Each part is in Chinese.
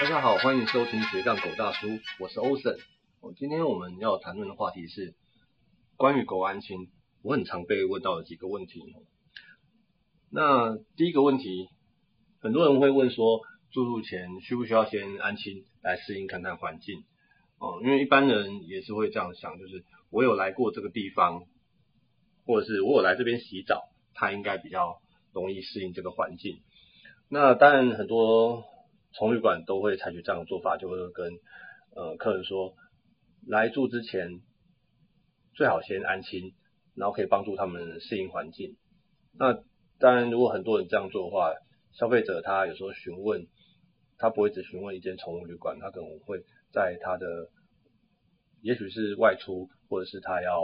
大家好，欢迎收听斜杠狗大叔，我是欧森。今天我们要谈论的话题是关于狗安亲，我很常被问到的几个问题。那第一个问题，很多人会问说，住宿前需不需要先安亲来适应看看环境？哦，因为一般人也是会这样想，就是我有来过这个地方，或者是我有来这边洗澡，他应该比较容易适应这个环境。那当然很多。宠物旅馆都会采取这样的做法，就会跟呃客人说，来住之前最好先安心，然后可以帮助他们适应环境。那当然，如果很多人这样做的话，消费者他有时候询问，他不会只询问一间宠物旅馆，他可能会在他的，也许是外出，或者是他要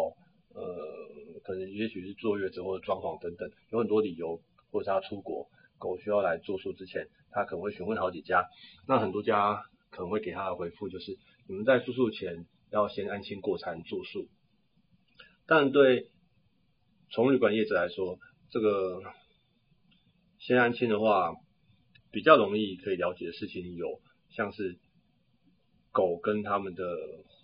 呃，可能也许是坐月子或者装潢等等，有很多理由，或者是他出国。狗需要来住宿之前，他可能会询问好几家，那很多家可能会给他的回复就是，你们在住宿前要先安心过餐住宿。但对宠物旅馆业者来说，这个先安心的话，比较容易可以了解的事情有，像是狗跟他们的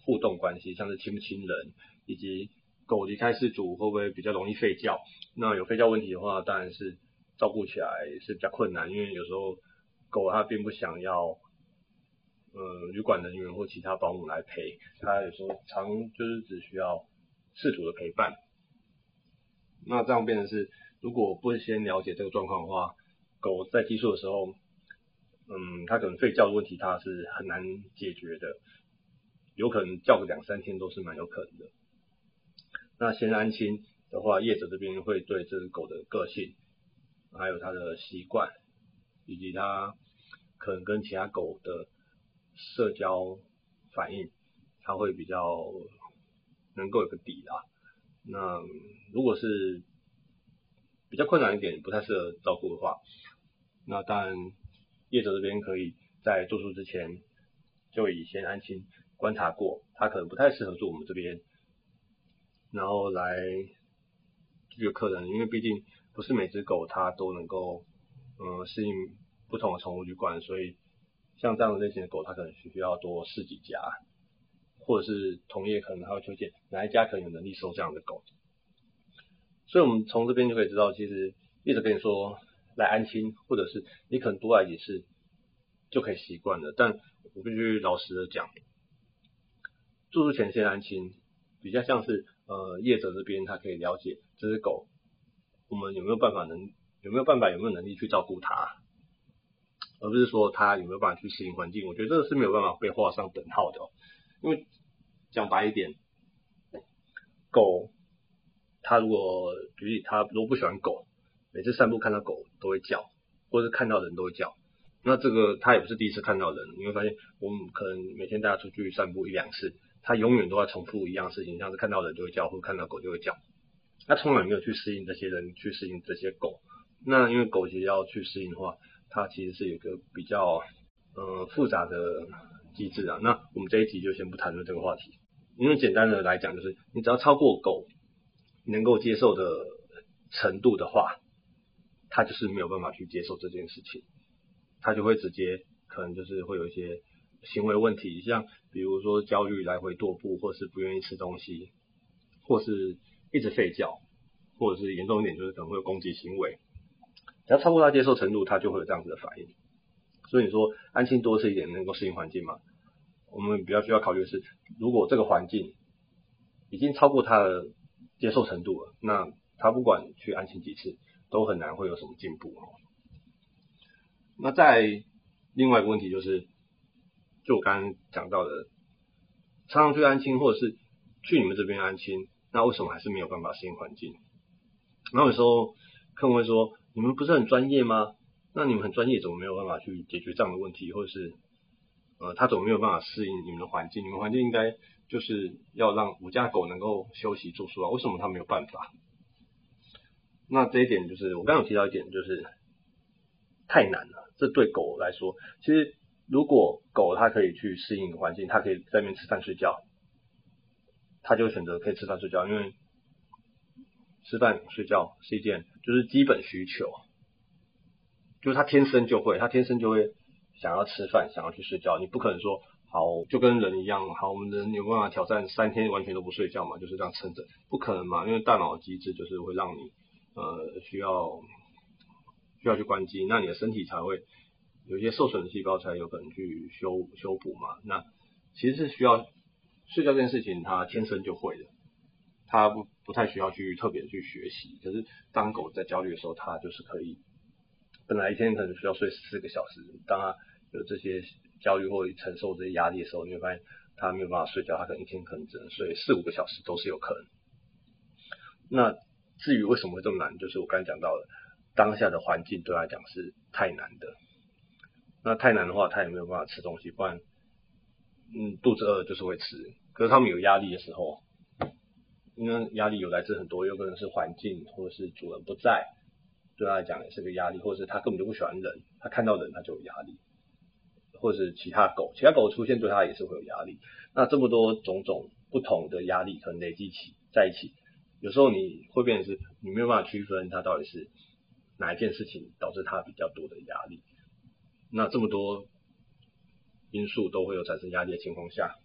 互动关系，像是亲不亲人，以及狗离开饲主会不会比较容易吠叫。那有吠叫问题的话，当然是。照顾起来是比较困难，因为有时候狗它并不想要，呃，旅馆人员或其他保姆来陪，它有时候常就是只需要试图的陪伴。那这样变成是，如果不先了解这个状况的话，狗在寄宿的时候，嗯，它可能吠叫的问题它是很难解决的，有可能叫个两三天都是蛮有可能的。那先安心的话，业者这边会对这只狗的个性。还有它的习惯，以及它可能跟其他狗的社交反应，它会比较能够有个底啦。那如果是比较困难一点，不太适合照顾的话，那当然业者这边可以在住宿之前就以先安心观察过，它可能不太适合住我们这边，然后来这个客人，因为毕竟。不是每只狗它都能够，嗯，适应不同的宠物旅馆，所以像这样的类型的狗，它可能需要多试几家，或者是同业可能还会推荐哪一家可能有能力收这样的狗。所以我们从这边就可以知道，其实一直跟你说来安心，或者是你可能多来几次就可以习惯了。但我必须老实的讲，住宿前先安心，比较像是呃业者这边他可以了解这只狗。我们有没有办法能有没有办法有没有能力去照顾它，而不是说它有没有办法去适应环境？我觉得这个是没有办法被画上等号的。因为讲白一点，狗它如果举例，它如果不喜欢狗，每次散步看到狗都会叫，或者是看到人都会叫，那这个它也不是第一次看到人。你会发现，我们可能每天带它出去散步一两次，它永远都在重复一样事情，像是看到人就会叫，或看到狗就会叫。它从来没有去适应这些人，去适应这些狗。那因为狗其实要去适应的话，它其实是有个比较呃复杂的机制啊。那我们这一集就先不谈论这个话题，因为简单的来讲，就是你只要超过狗能够接受的程度的话，它就是没有办法去接受这件事情，它就会直接可能就是会有一些行为问题，像比如说焦虑、来回踱步，或是不愿意吃东西，或是。一直吠叫，或者是严重一点，就是可能会有攻击行为。要超过他接受程度，他就会有这样子的反应。所以你说安心多吃一点能够适应环境吗？我们比较需要考虑的是，如果这个环境已经超过他的接受程度了，那他不管去安心几次，都很难会有什么进步。那在另外一个问题就是，就我刚刚讲到的，常常去安心，或者是去你们这边安心。那为什么还是没有办法适应环境？那有时候客户会说：“你们不是很专业吗？那你们很专业，怎么没有办法去解决这样的问题？或者是呃，他怎么没有办法适应你们的环境？你们环境应该就是要让五家狗能够休息住宿啊，为什么他没有办法？”那这一点就是我刚刚有提到一点，就是太难了。这对狗来说，其实如果狗它可以去适应环境，它可以在那边吃饭睡觉。它就选择可以吃饭睡觉，因为吃饭睡觉是一件就是基本需求，就是他天生就会，他天生就会想要吃饭，想要去睡觉，你不可能说好就跟人一样，好我们人有办法挑战三天完全都不睡觉嘛，就是这样撑着，不可能嘛，因为大脑机制就是会让你呃需要需要去关机，那你的身体才会有一些受损的细胞才有可能去修修补嘛，那其实是需要睡觉这件事情，它天生就会的。它不不太需要去特别去学习，可是当狗在焦虑的时候，它就是可以，本来一天可能需要睡四个小时，当它有这些焦虑或承受这些压力的时候，你会发现它没有办法睡觉，它可能一天可能只能睡四五个小时都是有可能。那至于为什么会这么难，就是我刚才讲到的，当下的环境对他来讲是太难的。那太难的话，他也没有办法吃东西，不然，嗯，肚子饿就是会吃。可是他们有压力的时候。因为压力有来自很多，有可能是环境，或者是主人不在，对他来讲也是个压力，或者是他根本就不喜欢人，他看到人他就有压力，或者是其他狗，其他狗出现对他也是会有压力。那这么多种种不同的压力可能累积起在一起，有时候你会变成是你没有办法区分它到底是哪一件事情导致他比较多的压力。那这么多因素都会有产生压力的情况下，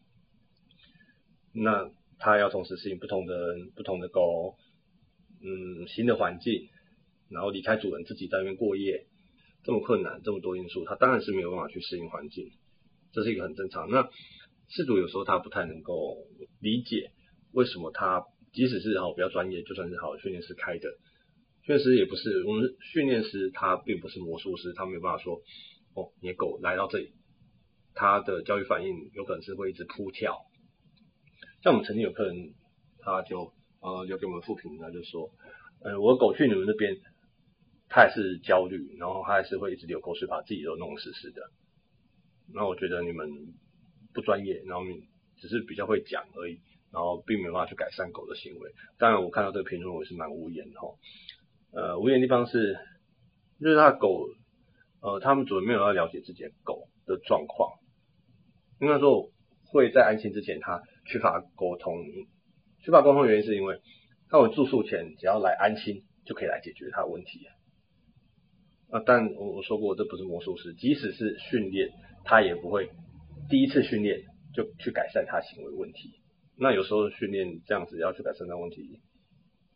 那。他要同时适应不同的、不同的狗，嗯，新的环境，然后离开主人自己在那边过夜，这么困难，这么多因素，他当然是没有办法去适应环境，这是一个很正常。那饲主有时候他不太能够理解，为什么他即使是好比较专业，就算是好训练师开的，训练师也不是我们训练师，他并不是魔术师，他没有办法说，哦，你的狗来到这里，他的教育反应有可能是会一直扑跳。像我们曾经有客人，他就呃留给我们复评，他就说，呃我狗去你们那边，他也是焦虑，然后他还是会一直流口水，把自己都弄湿湿的。那我觉得你们不专业，然后你只是比较会讲而已，然后并没有办法去改善狗的行为。当然我看到这个评论我是蛮无言的哈。呃无言的地方是，就是他狗，呃他们主人没有要了解自己的狗的状况，应该说会在安心之前他。缺乏沟通，缺乏沟通原因是因为，他我住宿前只要来安心就可以来解决他的问题。啊，但我我说过这不是魔术师，即使是训练，他也不会第一次训练就去改善他行为问题。那有时候训练这样子要去改善他问题，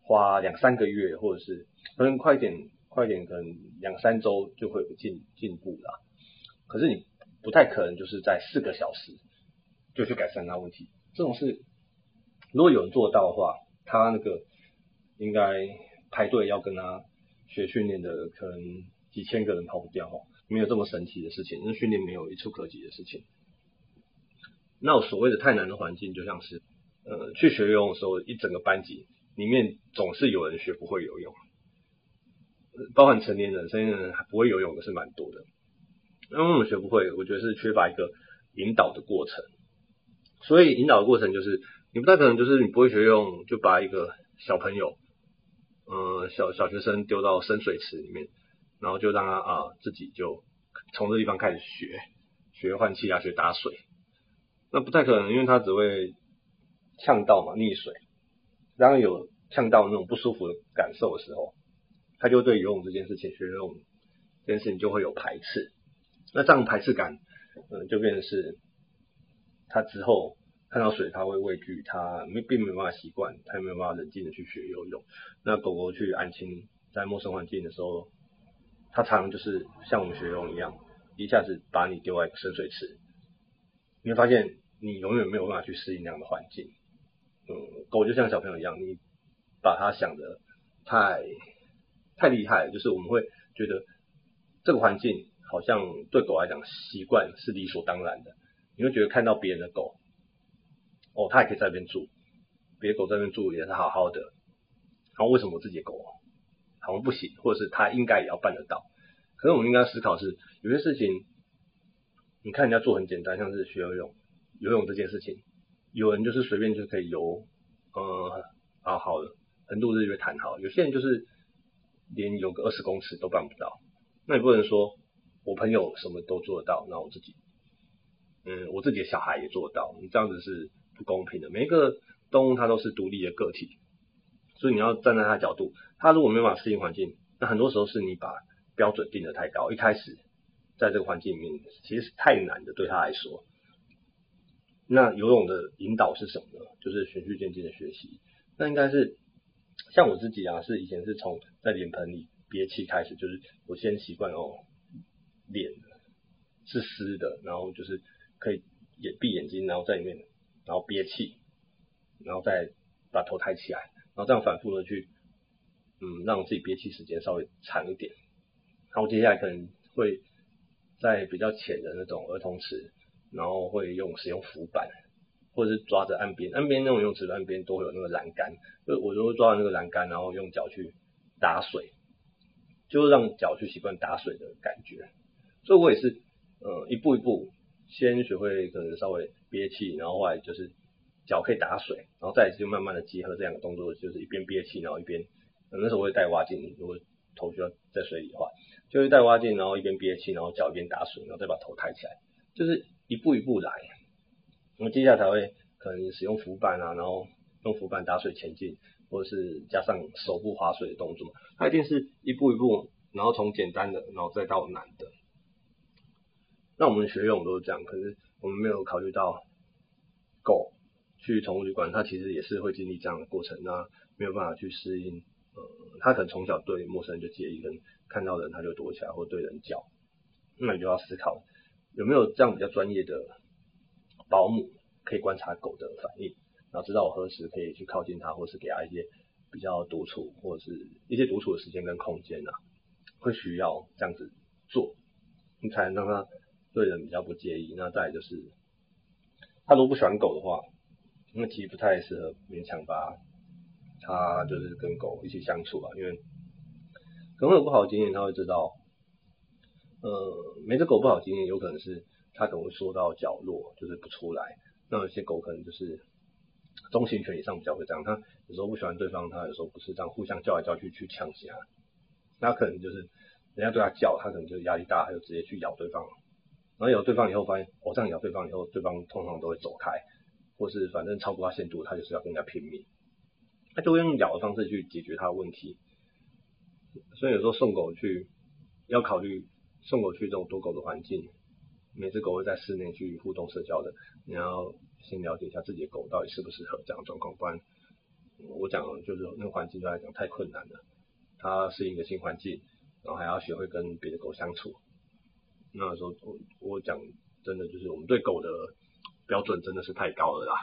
花两三个月或者是可能快一点，快一点可能两三周就会有进进步啦。可是你不太可能就是在四个小时就去改善他问题。这种事，如果有人做到的话，他那个应该排队要跟他学训练的，可能几千个人跑不掉哈，没有这么神奇的事情，那训练没有一触可及的事情。那我所谓的太难的环境，就像是呃去学游泳的时候，一整个班级里面总是有人学不会游泳，包含成年人，成年人还不会游泳的是蛮多的。那为什么学不会？我觉得是缺乏一个引导的过程。所以引导的过程就是，你不太可能就是你不会学游泳，就把一个小朋友，呃小小学生丢到深水池里面，然后就让他啊自己就从这地方开始学，学换气啊，学打水，那不太可能，因为他只会呛到嘛，溺水。当有呛到那种不舒服的感受的时候，他就对游泳这件事情，学游泳这件事情就会有排斥。那这样排斥感，嗯，就变成是。他之后看到水，他会畏惧，他没并没有办法习惯，他也没有办法冷静的去学游泳。那狗狗去安亲在陌生环境的时候，它常常就是像我们学游泳一样，一下子把你丢在深水池，你会发现你永远没有办法去适应那样的环境。嗯，狗就像小朋友一样，你把它想的太太厉害，就是我们会觉得这个环境好像对狗来讲习惯是理所当然的。你会觉得看到别人的狗，哦，它也可以在那边住，别的狗在那边住也是好好的，然后为什么我自己的狗好像不行，或者是它应该也要办得到？可是我们应该思考是，有些事情，你看人家做很简单，像是学游泳，游泳这件事情，有人就是随便就可以游，呃，好好的横渡日月谈好，有些人就是连游个二十公尺都办不到，那你不能说我朋友什么都做得到，那我自己。嗯，我自己的小孩也做到，你这样子是不公平的。每一个动物它都是独立的个体，所以你要站在它角度。它如果没办法适应环境，那很多时候是你把标准定的太高，一开始在这个环境里面，其实是太难的对他来说。那游泳的引导是什么呢？就是循序渐进的学习。那应该是像我自己啊，是以前是从在脸盆里憋气开始，就是我先习惯哦，脸是湿的，然后就是可以眼闭眼睛，然后在里面，然后憋气，然后再把头抬起来，然后这样反复的去，嗯，让自己憋气时间稍微长一点。然后接下来可能会在比较浅的那种儿童池。然后会用使用浮板，或者是抓着岸边，岸边那种游泳池的岸边都会有那个栏杆，就我就会抓着那个栏杆，然后用脚去打水，就让脚去习惯打水的感觉。所以我也是，呃，一步一步先学会可能稍微憋气，然后后来就是脚可以打水，然后再就慢慢的结合这两个动作，就是一边憋气，然后一边，那时候我会带蛙镜，如果头需要在水里的话，就会带蛙镜，然后一边憋气，然后脚一边打水，然后再把头抬起来，就是。一步一步来，那么接下来才会可能使用浮板啊，然后用浮板打水前进，或者是加上手部划水的动作，它一定是一步一步，然后从简单的，然后再到难的。那我们学游泳都是这样，可是我们没有考虑到狗去宠物旅馆，它其实也是会经历这样的过程，那没有办法去适应，呃，它可能从小对陌生人就介意，跟看到人它就躲起来，或对人叫，那你就要思考。有没有这样比较专业的保姆可以观察狗的反应，然后知道我何时可以去靠近它，或是给它一些比较独处或者是一些独处的时间跟空间呢？会需要这样子做，你才能让它对人比较不介意。那再就是，他如果不喜欢狗的话，那其实不太适合勉强把他就是跟狗一起相处啊，因为可能有不好的经验，他会知道。呃，每只狗不好经验，有可能是他可能会缩到角落，就是不出来。那有些狗可能就是中型犬以上比较会这样，它有时候不喜欢对方，它有时候不是这样互相叫来叫去去呛其他。那可能就是人家对它叫，它可能就压力大，它就直接去咬对方。然后咬对方以后，发现我这样咬对方以后，对方通常都会走开，或是反正超过他限度，他就是要跟人家拼命。他就会用咬的方式去解决他的问题。所以有时候送狗去要考虑。送狗去这种多狗的环境，每只狗会在室内去互动社交的，你要先了解一下自己的狗到底适不适合这样的状况，不然我讲就是那个环境对来讲太困难了，它适应一个新环境，然后还要学会跟别的狗相处，那时候我我讲真的就是我们对狗的标准真的是太高了啦，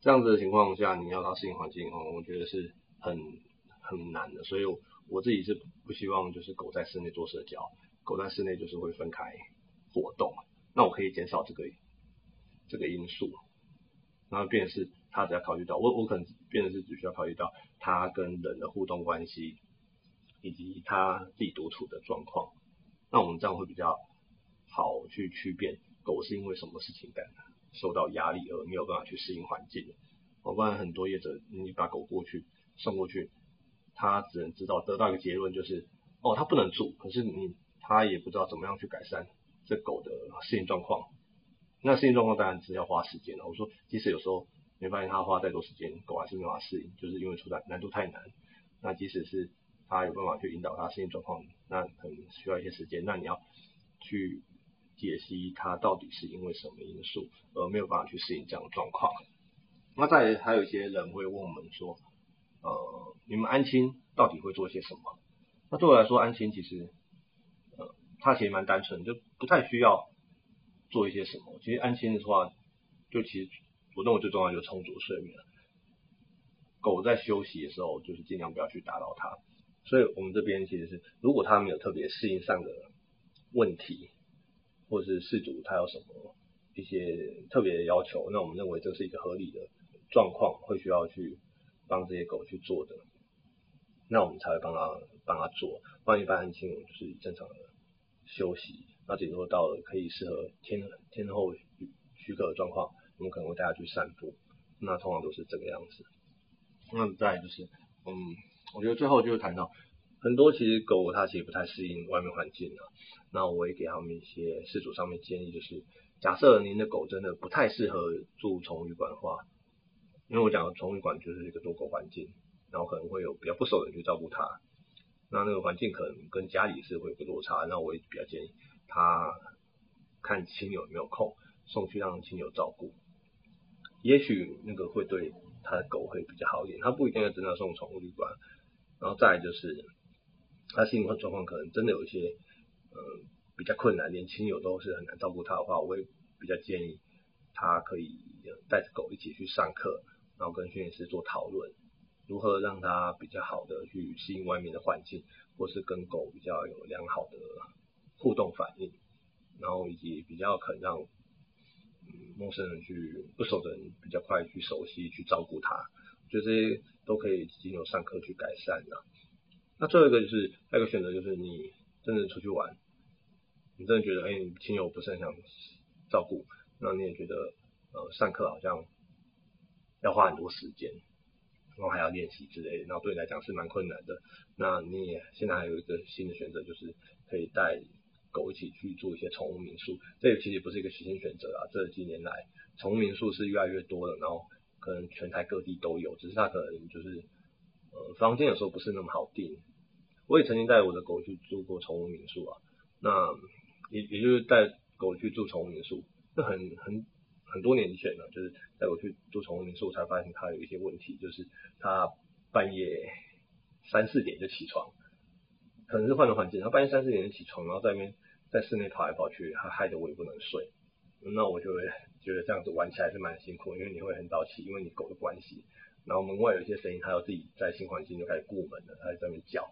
这样子的情况下你要它适应环境哦，我觉得是很很难的，所以我自己是不希望就是狗在室内做社交。狗在室内就是会分开活动，那我可以减少这个这个因素，然后变的是他只要考虑到我我可能变成是只需要考虑到他跟人的互动关系，以及他自己独处的状况，那我们这样会比较好去区辨狗是因为什么事情感受到压力而没有办法去适应环境的，我不然很多业者你把狗过去送过去，他只能知道得到一个结论就是哦他不能住，可是你。他也不知道怎么样去改善这狗的适应状况，那适应状况当然是要花时间的。我说，即使有时候你发现他花再多时间，狗还是没法适应，就是因为出在难度太难。那即使是他有办法去引导它适应状况，那可能需要一些时间。那你要去解析它到底是因为什么因素而没有办法去适应这样的状况。那再还有一些人会问我们说，呃，你们安心到底会做些什么？那对我来说，安心其实。呃它其实蛮单纯，就不太需要做一些什么。其实安心的话，就其实我认为最重要就充足睡眠。狗在休息的时候，就是尽量不要去打扰它。所以我们这边其实是，如果它没有特别适应上的问题，或者是饲主他有什么一些特别的要求，那我们认为这是一个合理的状况，会需要去帮这些狗去做的，那我们才会帮他帮他做。不然一般安心就是正常的。休息，那顶多到了可以适合天天后许可的状况，我们可能会带它去散步。那通常都是这个样子。那再就是，嗯，我觉得最后就是谈到很多其实狗它其实不太适应外面环境啊。那我也给他们一些饲主上面建议，就是假设您的狗真的不太适合住宠物旅馆的话，因为我讲宠物旅馆就是一个多狗环境，然后可能会有比较不熟的人去照顾它。那那个环境可能跟家里是会有个落差，那我也比较建议他看亲友有没有空送去让亲友照顾，也许那个会对他的狗会比较好一点。他不一定要真的送宠物旅馆，然后再来就是他心理状况可能真的有一些嗯比较困难，连亲友都是很难照顾他的话，我会比较建议他可以带着狗一起去上课，然后跟训练师做讨论。如何让它比较好的去适应外面的环境，或是跟狗比较有良好的互动反应，然后以及比较肯让陌生人去不熟的人比较快去熟悉去照顾它，就这些都可以经由上课去改善的。那最后一个就是还有一个选择就是你真的出去玩，你真的觉得哎亲友不是很想照顾，那你也觉得呃上课好像要花很多时间。然后还要练习之类的，然后对你来讲是蛮困难的。那你也现在还有一个新的选择，就是可以带狗一起去做一些宠物民宿。这个其实不是一个新选择啊，这几年来宠物民宿是越来越多的，然后可能全台各地都有，只是它可能就是呃房间有时候不是那么好订。我也曾经带我的狗去住过宠物民宿啊，那也也就是带狗去住宠物民宿，那很很。很多年前了，就是带我去住宠物民宿，才发现它有一些问题，就是它半夜三四点就起床，可能是换了环境，它半夜三四点就起床，然后在那边在室内跑来跑去，它害得我也不能睡。那我就会觉得这样子玩起来是蛮辛苦，因为你会很早起，因为你狗的关系，然后门外有一些声音，它要自己在新环境就开始过门了，它在那边叫。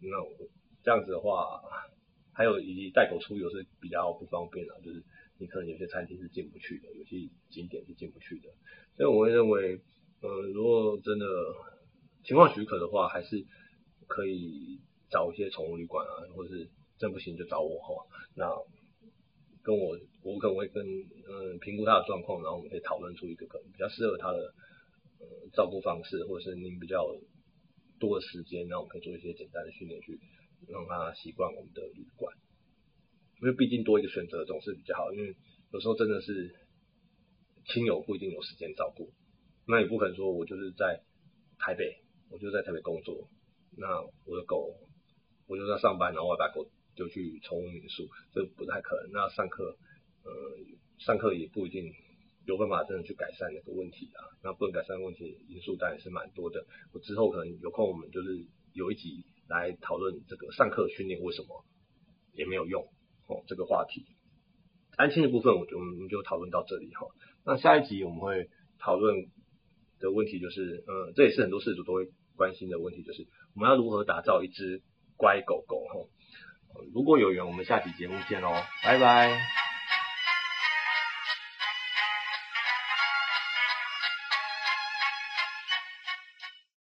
那我这样子的话，还有以及带狗出游是比较不方便的，就是。你可能有些餐厅是进不去的，有些景点是进不去的，所以我会认为，呃，如果真的情况许可的话，还是可以找一些宠物旅馆啊，或者是真不行就找我哈。那跟我，我可能会跟嗯评估他的状况，然后我们可以讨论出一个可能比较适合他的呃照顾方式，或者是您比较多的时间，那我们可以做一些简单的训练，去让他习惯我们的旅馆。因为毕竟多一个选择总是比较好，因为有时候真的是亲友不一定有时间照顾，那也不可能说我就是在台北，我就在台北工作，那我的狗我就在上班，然后我把狗就去宠物民宿，这不太可能。那上课，呃，上课也不一定有办法真的去改善那个问题啊。那不能改善问题因素当然是蛮多的。我之后可能有空，我们就是有一集来讨论这个上课训练为什么也没有用。哦，这个话题，安心的部分，我就我们就讨论到这里哈。那下一集我们会讨论的问题就是，嗯，这也是很多事主都会关心的问题，就是我们要如何打造一只乖狗狗哈。如果有缘，我们下期节目见喽，拜拜。